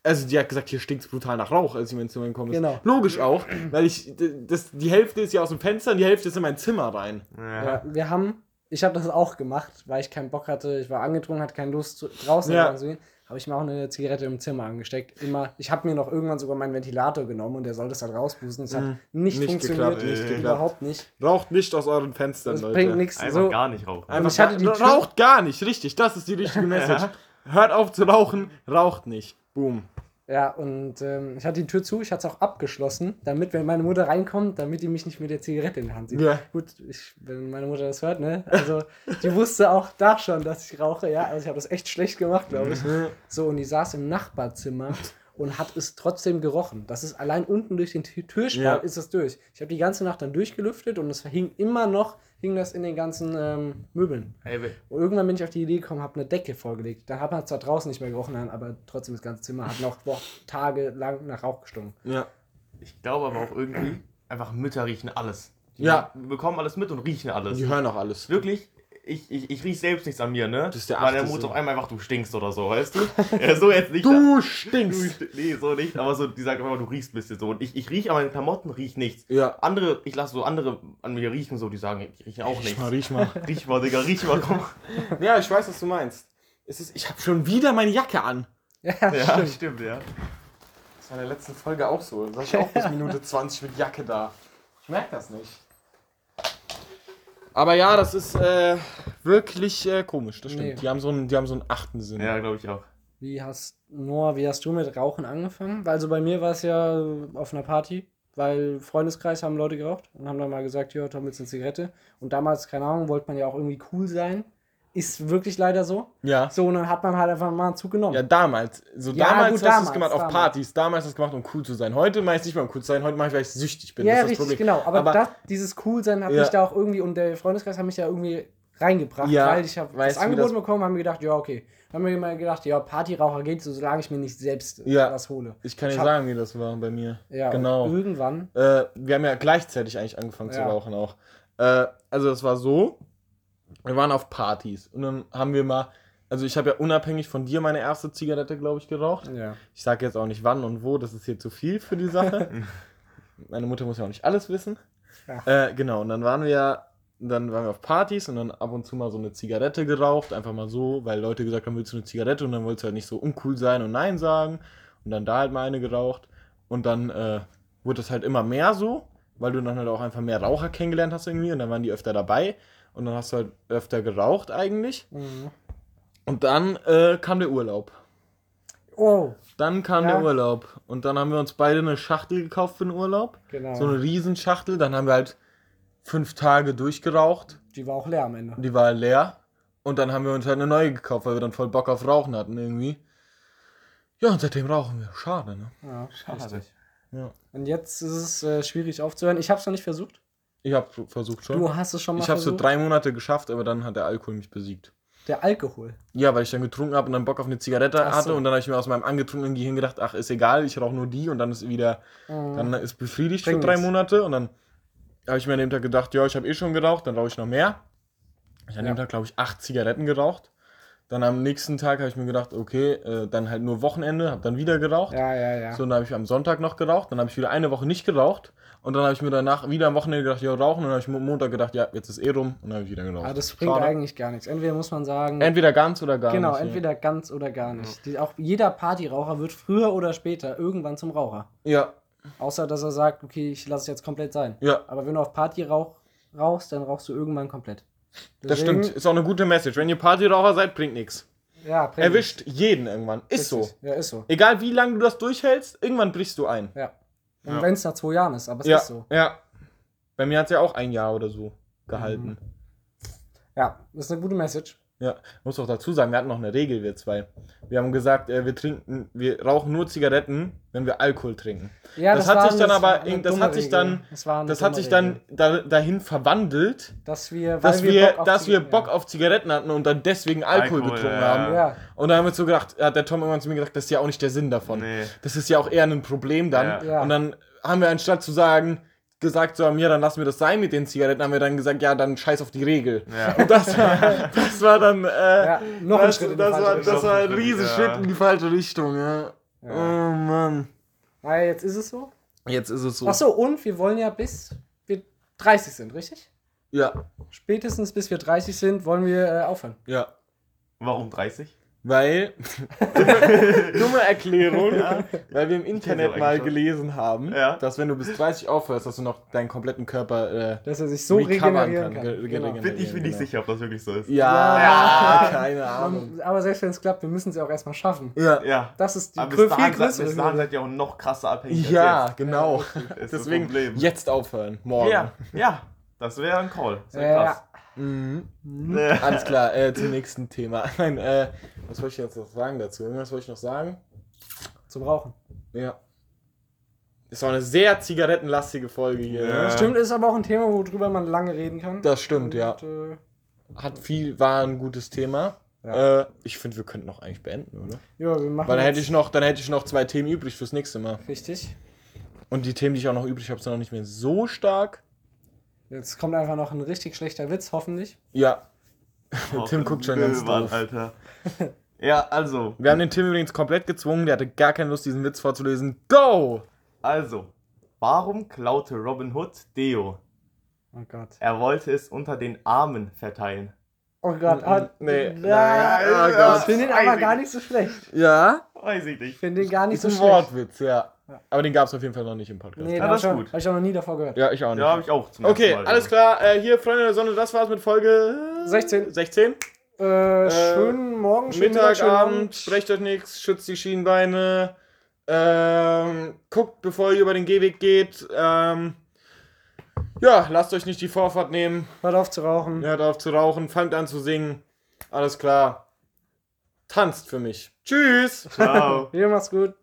Speaker 1: Also die hat gesagt, hier stinkt brutal nach Rauch, als ich in mein Zimmer gekommen ist.
Speaker 2: Genau.
Speaker 1: Logisch auch, weil ich das, die Hälfte ist ja aus dem Fenster und die Hälfte ist in mein Zimmer rein.
Speaker 3: Ja.
Speaker 2: Ja, wir haben, ich habe das auch gemacht, weil ich keinen Bock hatte. Ich war angetrunken, hatte keine Lust zu, draußen
Speaker 1: Ja.
Speaker 2: zu gehen. Habe ich mir auch eine Zigarette im Zimmer angesteckt. Immer, ich habe mir noch irgendwann sogar meinen Ventilator genommen und der sollte es dann rauspusten. Es hat
Speaker 1: Mhm.
Speaker 2: nicht,
Speaker 1: Nicht
Speaker 2: funktioniert,
Speaker 1: geklappt,
Speaker 3: nicht
Speaker 1: geklappt.
Speaker 2: überhaupt nicht.
Speaker 1: Raucht nicht aus euren Fenstern,
Speaker 2: Das
Speaker 1: Leute.
Speaker 2: bringt nichts.
Speaker 3: Einfach
Speaker 2: So,
Speaker 3: gar nicht rauchen.
Speaker 1: Einfach
Speaker 2: ich hatte
Speaker 1: gar,
Speaker 2: die Tür-
Speaker 1: raucht gar nicht, richtig. Das ist die richtige Message. Hört auf zu rauchen, raucht nicht. Boom.
Speaker 2: Ja, und ähm, ich hatte die Tür zu, ich hatte es auch abgeschlossen, damit, wenn meine Mutter reinkommt, damit die mich nicht mit der Zigarette in der Hand sieht.
Speaker 1: Ja.
Speaker 2: Gut, ich, wenn meine Mutter das hört, ne? Also, die wusste auch da schon, dass ich rauche, ja. Also, ich habe das echt schlecht gemacht, glaube ich. So, und die saß im Nachbarzimmer und hat es trotzdem gerochen. Das ist allein unten durch den Tü- Türspalt
Speaker 1: Ja.
Speaker 2: ist es durch. Ich habe die ganze Nacht dann durchgelüftet und es hing immer noch, hing das in den ganzen ähm, Möbeln.
Speaker 3: Ey, we-
Speaker 2: Und irgendwann bin ich auf die Idee gekommen, habe eine Decke vorgelegt. Da hat man zwar draußen nicht mehr gerochen, aber trotzdem das ganze Zimmer hat noch Wochen, Tage lang nach Rauch gestunken.
Speaker 1: Ja.
Speaker 3: ich glaube aber auch irgendwie, einfach Mütter riechen alles. Die
Speaker 1: Ja.
Speaker 3: bekommen alles mit und riechen alles.
Speaker 1: Die hören auch alles.
Speaker 3: Wirklich, ich, ich, ich riech selbst nichts an mir, ne?
Speaker 1: Das ist der
Speaker 3: Weil der Mutter
Speaker 1: Sinn.
Speaker 3: auf einmal einfach, du stinkst oder so, weißt du? ja, so jetzt nicht.
Speaker 1: Du
Speaker 3: Du
Speaker 1: stinkst.
Speaker 3: sti- Nee, so nicht, aber so, die sagt immer, du riechst ein bisschen so. Und ich, ich rieche an meinen Klamotten, riech nichts.
Speaker 1: Ja.
Speaker 3: Andere, ich lasse so andere an mir riechen, so, die sagen, die riechen auch
Speaker 1: Riech
Speaker 3: nichts.
Speaker 1: mal, riech mal.
Speaker 3: Riech mal, Digga, riech mal, komm.
Speaker 1: ja, ich weiß, was du meinst. Es ist, ich habe schon wieder meine Jacke an.
Speaker 2: Ja,
Speaker 3: Ja,
Speaker 2: stimmt.
Speaker 3: stimmt, ja.
Speaker 1: Das war in der letzten Folge auch so. Da war ich auch bis Minute 20 mit Jacke da. Ich merke das nicht. Aber ja, das ist äh, wirklich äh, komisch, das stimmt.
Speaker 2: Nee.
Speaker 1: Die, haben so einen, die haben so einen achten Sinn.
Speaker 3: Ja, glaube ich auch.
Speaker 2: Wie hast, Noah, wie hast du mit Rauchen angefangen? Weil also bei mir war es ja auf einer Party, weil Freundeskreis haben Leute geraucht und haben dann mal gesagt, ja, Tom, jetzt eine Zigarette. Und damals, keine Ahnung, wollte man ja auch irgendwie cool sein. Ist wirklich leider so.
Speaker 1: Ja.
Speaker 2: So, und dann hat man halt einfach mal einen Zug genommen.
Speaker 1: Ja, damals. So
Speaker 2: Ja,
Speaker 1: damals
Speaker 2: gut,
Speaker 1: hast du es gemacht auf
Speaker 2: damals.
Speaker 1: Partys. Damals hast du es gemacht, um cool zu sein. Heute mache ich es nicht mehr, um cool zu sein. Heute mache ich, weil ich süchtig bin.
Speaker 2: Ja,
Speaker 1: das ist das
Speaker 2: richtig,
Speaker 1: Problem.
Speaker 2: genau. Aber, das, dieses Coolsein hat
Speaker 1: Ja.
Speaker 2: mich da auch irgendwie, und der Freundeskreis hat mich ja irgendwie reingebracht,
Speaker 1: Ja,
Speaker 2: weil ich habe das Angebot
Speaker 1: das-
Speaker 2: bekommen, haben wir gedacht, ja, okay. Haben wir immer gedacht, ja, Partyraucher geht so, solange ich mir nicht selbst
Speaker 1: Ja.
Speaker 2: was hole.
Speaker 1: Ich kann dir sagen, wie das war bei mir.
Speaker 2: Ja,
Speaker 1: genau.
Speaker 2: Irgendwann,
Speaker 1: Äh, wir haben ja gleichzeitig eigentlich angefangen zu
Speaker 2: Ja.
Speaker 1: rauchen auch. Äh, also es war so, wir waren auf Partys und dann haben wir mal, also ich habe ja unabhängig von dir meine erste Zigarette, glaube ich, geraucht.
Speaker 2: ja.
Speaker 1: Ich sage jetzt auch nicht wann und wo, das ist hier zu viel für die Sache. Meine Mutter muss ja auch nicht alles wissen.
Speaker 2: Ja.
Speaker 1: Äh, genau, und dann waren wir, dann waren wir auf Partys und dann ab und zu mal so eine Zigarette geraucht, einfach mal so, weil Leute gesagt haben, willst du eine Zigarette? Und dann wolltest du halt nicht so uncool sein und Nein sagen. Und dann da halt mal eine geraucht. Und dann äh, wurde es halt immer mehr so, weil du dann halt auch einfach mehr Raucher kennengelernt hast irgendwie und dann waren die öfter dabei. Und dann hast du halt öfter geraucht eigentlich.
Speaker 2: Mhm.
Speaker 1: Und dann äh, kam der Urlaub.
Speaker 2: Oh,
Speaker 1: Dann kam
Speaker 2: Ja.
Speaker 1: der Urlaub. Und dann haben wir uns beide eine Schachtel gekauft für den Urlaub.
Speaker 2: genau.
Speaker 1: So eine Riesenschachtel. Dann haben wir halt fünf Tage durchgeraucht.
Speaker 2: Die war auch leer am Ende.
Speaker 1: Die war leer. Und dann haben wir uns halt eine neue gekauft, weil wir dann voll Bock auf Rauchen hatten irgendwie. Ja, und seitdem rauchen wir. Schade, ne?
Speaker 2: Ja,
Speaker 3: Schade.
Speaker 1: Ja.
Speaker 2: Und jetzt ist es äh, schwierig aufzuhören. Ich habe es noch nicht versucht.
Speaker 1: Ich habe versucht schon.
Speaker 2: Du hast es schon mal
Speaker 1: ich habe so drei Monate geschafft, aber dann hat der Alkohol mich besiegt.
Speaker 2: Der Alkohol.
Speaker 1: Ja, weil ich dann getrunken habe und dann Bock auf eine Zigarette
Speaker 2: Ach
Speaker 1: hatte
Speaker 2: so.
Speaker 1: und dann habe ich mir aus meinem angetrunkenen Gehirn gedacht, ach, ist egal, ich rauche nur die und dann ist wieder,
Speaker 2: Mhm.
Speaker 1: dann ist befriedigt
Speaker 2: Bringt
Speaker 1: für drei. Monate und dann habe ich mir an dem Tag gedacht, ja, ich habe eh schon geraucht, dann rauche ich noch mehr. Ich habe an
Speaker 2: Ja.
Speaker 1: dem Tag, glaube ich, acht Zigaretten geraucht. Dann am nächsten Tag habe ich mir gedacht, okay, äh, dann halt nur Wochenende, habe dann wieder geraucht.
Speaker 2: Ja, ja, ja.
Speaker 1: So, dann habe ich am Sonntag noch geraucht, dann habe ich wieder eine Woche nicht geraucht und dann habe ich mir danach wieder am Wochenende gedacht, ja, rauchen und dann habe ich am Montag gedacht, ja, jetzt ist eh rum und dann habe ich wieder geraucht.
Speaker 2: Aber das bringt
Speaker 1: Schade.
Speaker 2: eigentlich gar nichts. Entweder muss man sagen,
Speaker 1: Entweder ganz oder gar
Speaker 2: genau,
Speaker 1: nicht. ja.
Speaker 2: entweder ganz oder gar nicht. Die, auch jeder Partyraucher wird früher oder später irgendwann zum Raucher.
Speaker 1: Ja,
Speaker 2: Außer, dass er sagt, okay, ich lasse es jetzt komplett sein.
Speaker 1: ja.
Speaker 2: Aber wenn du auf Party rauch, rauchst, dann rauchst du irgendwann komplett.
Speaker 1: Das
Speaker 2: Deswegen-
Speaker 1: stimmt. Ist auch eine gute Message. Wenn ihr Partyraucher seid, bringt nichts.
Speaker 2: Ja, bringt
Speaker 1: Erwischt jeden irgendwann. Ist so.
Speaker 2: Richtig. Ja, ist so.
Speaker 1: Egal wie lange du das durchhältst, irgendwann brichst du ein.
Speaker 2: Ja. Und
Speaker 3: Ja.
Speaker 2: wenn es nach zwei Jahren ist, aber es
Speaker 1: ja,
Speaker 2: ist so.
Speaker 1: ja. Bei mir hat es ja auch ein Jahr oder so gehalten.
Speaker 2: Mhm. Ja, das ist eine gute Message.
Speaker 1: Ja, muss auch dazu sagen, wir hatten noch eine Regel, wir zwei. Wir haben gesagt, äh, wir trinken, wir rauchen nur Zigaretten, wenn wir Alkohol trinken.
Speaker 2: Ja,
Speaker 1: Das hat
Speaker 2: war
Speaker 1: sich dann
Speaker 2: das
Speaker 1: aber das hat sich dann-
Speaker 2: das,
Speaker 1: Das hat sich dann da, dahin verwandelt,
Speaker 2: dass wir, weil
Speaker 1: dass wir,
Speaker 2: Bock auf
Speaker 1: dass wir
Speaker 2: Ziga-
Speaker 1: Bock auf Zigaretten hatten und dann deswegen Alkohol,
Speaker 3: Alkohol,
Speaker 1: getrunken
Speaker 3: ja.
Speaker 1: haben.
Speaker 2: Ja,
Speaker 1: Und dann haben wir so gedacht, hat der Tom irgendwann zu mir gesagt, das ist ja auch nicht der Sinn davon.
Speaker 3: Nee.
Speaker 1: Das ist ja auch eher ein Problem dann.
Speaker 3: Ja.
Speaker 2: Ja.
Speaker 1: Und dann haben wir anstatt zu sagen, gesagt, so, ja, dann lassen wir das sein mit den Zigaretten, haben wir dann gesagt, ja, dann scheiß auf die Regel.
Speaker 3: Ja.
Speaker 1: Und das war, das war dann, äh,
Speaker 2: ja noch ein
Speaker 1: das,
Speaker 2: Schritt in die
Speaker 1: das,
Speaker 2: falsche
Speaker 1: war,
Speaker 2: Richtung.
Speaker 1: das war ein
Speaker 3: Ja.
Speaker 1: Riesenschritt in die falsche Richtung, ja.
Speaker 2: Ja.
Speaker 1: Oh Mann.
Speaker 2: Ah, jetzt ist es so.
Speaker 1: Jetzt ist es so.
Speaker 2: Ach so, und wir wollen ja bis wir 30 sind, richtig?
Speaker 1: Ja,
Speaker 2: Spätestens bis wir 30 sind, wollen wir äh, aufhören.
Speaker 1: ja.
Speaker 3: Warum 30?
Speaker 1: Weil, dumme, Erklärung, weil wir im Internet mal
Speaker 3: schon.
Speaker 1: gelesen haben,
Speaker 3: Ja.
Speaker 1: dass wenn du bis 30 aufhörst, dass du noch deinen kompletten Körper äh,
Speaker 2: Dass er sich so regenerieren
Speaker 1: kann,
Speaker 2: kann.
Speaker 1: ge-
Speaker 2: Genau.
Speaker 1: regenerieren.
Speaker 3: Bin ich mir nicht
Speaker 1: genau.
Speaker 3: sicher, ob das wirklich so ist.
Speaker 1: Ja,
Speaker 2: Ja.
Speaker 1: keine Ahnung.
Speaker 2: Man, aber selbst wenn es klappt, wir müssen es ja auch erstmal schaffen.
Speaker 1: Ja,
Speaker 3: Ja.
Speaker 2: Das ist die
Speaker 3: Aber bis dahin,
Speaker 2: viel größere
Speaker 3: bis dahin seid ihr auch noch krasser abhängig.
Speaker 1: ja
Speaker 3: als
Speaker 1: genau. Deswegen jetzt aufhören, morgen.
Speaker 3: Ja, ja. Das wäre ein Call. Das wäre
Speaker 2: Ja.
Speaker 3: krass.
Speaker 1: Mhm.
Speaker 3: Ja.
Speaker 1: Alles klar, äh, zum nächsten Thema. Nein, äh, was wollte ich jetzt noch sagen dazu? Irgendwas wollte ich noch sagen?
Speaker 2: Zum Rauchen.
Speaker 1: Ja. Ist auch eine sehr zigarettenlastige Folge hier.
Speaker 3: Ja.
Speaker 1: Ne?
Speaker 2: Stimmt, ist aber auch ein Thema, worüber man lange reden kann.
Speaker 1: Das stimmt, ja.
Speaker 2: Und, äh,
Speaker 1: Hat viel, war ein gutes Thema.
Speaker 2: Ja.
Speaker 1: Äh, ich finde, wir könnten noch eigentlich beenden, oder?
Speaker 2: ja, wir machen
Speaker 1: Weil dann hätte ich noch, dann hätte ich noch zwei Themen übrig fürs nächste Mal.
Speaker 2: Richtig.
Speaker 1: Und die Themen, die ich auch noch übrig habe, sind noch nicht mehr so stark.
Speaker 2: Jetzt kommt einfach noch ein richtig schlechter Witz, hoffentlich.
Speaker 1: Ja.
Speaker 3: Oh,
Speaker 1: Tim guckt schon ganz
Speaker 3: Mann,
Speaker 1: doof.
Speaker 3: Alter. Ja, also.
Speaker 1: Wir haben den Tim übrigens komplett gezwungen, der hatte gar keine Lust, diesen Witz vorzulesen. Go!
Speaker 3: Also. Warum klaute Robin Hood Deo?
Speaker 2: Oh Gott.
Speaker 3: Er wollte es unter den Armen verteilen.
Speaker 2: Oh Gott. ah,
Speaker 1: Nee. Nein,
Speaker 2: ja,
Speaker 1: oh
Speaker 2: ich finde ihn aber gar nicht so schlecht.
Speaker 1: Ja?
Speaker 3: Weiß ich
Speaker 2: Ich
Speaker 3: nicht.
Speaker 2: finde ihn gar nicht
Speaker 1: Ist
Speaker 2: so
Speaker 1: ein
Speaker 2: schlecht.
Speaker 1: Wortwitz, ja.
Speaker 2: Ja.
Speaker 1: Aber den gab es auf jeden Fall noch nicht im Podcast.
Speaker 2: Nee,
Speaker 3: Ja,
Speaker 2: da
Speaker 3: das ist
Speaker 2: habe
Speaker 3: gut.
Speaker 2: hab ich auch noch nie davor gehört.
Speaker 1: Ja, ich auch nicht.
Speaker 3: Ja, habe ich auch zum
Speaker 1: okay,
Speaker 3: Mal
Speaker 1: alles klar. Äh, hier, Freunde der Sonne, das war's mit Folge
Speaker 2: 16.
Speaker 1: 16.
Speaker 2: Äh, schönen Morgen, schönen Mittag, schönen
Speaker 1: Mittagabend,
Speaker 2: Abend.
Speaker 1: sprecht euch nichts, schützt die Schienbeine. Ähm, guckt, bevor ihr über den Gehweg geht. Ähm, ja, lasst euch nicht die Vorfahrt nehmen.
Speaker 2: Hört auf zu rauchen.
Speaker 1: Hört auf zu rauchen, fangt an zu singen. Alles klar. Tanzt für mich. Tschüss.
Speaker 3: Ciao.
Speaker 2: Ihr macht's gut.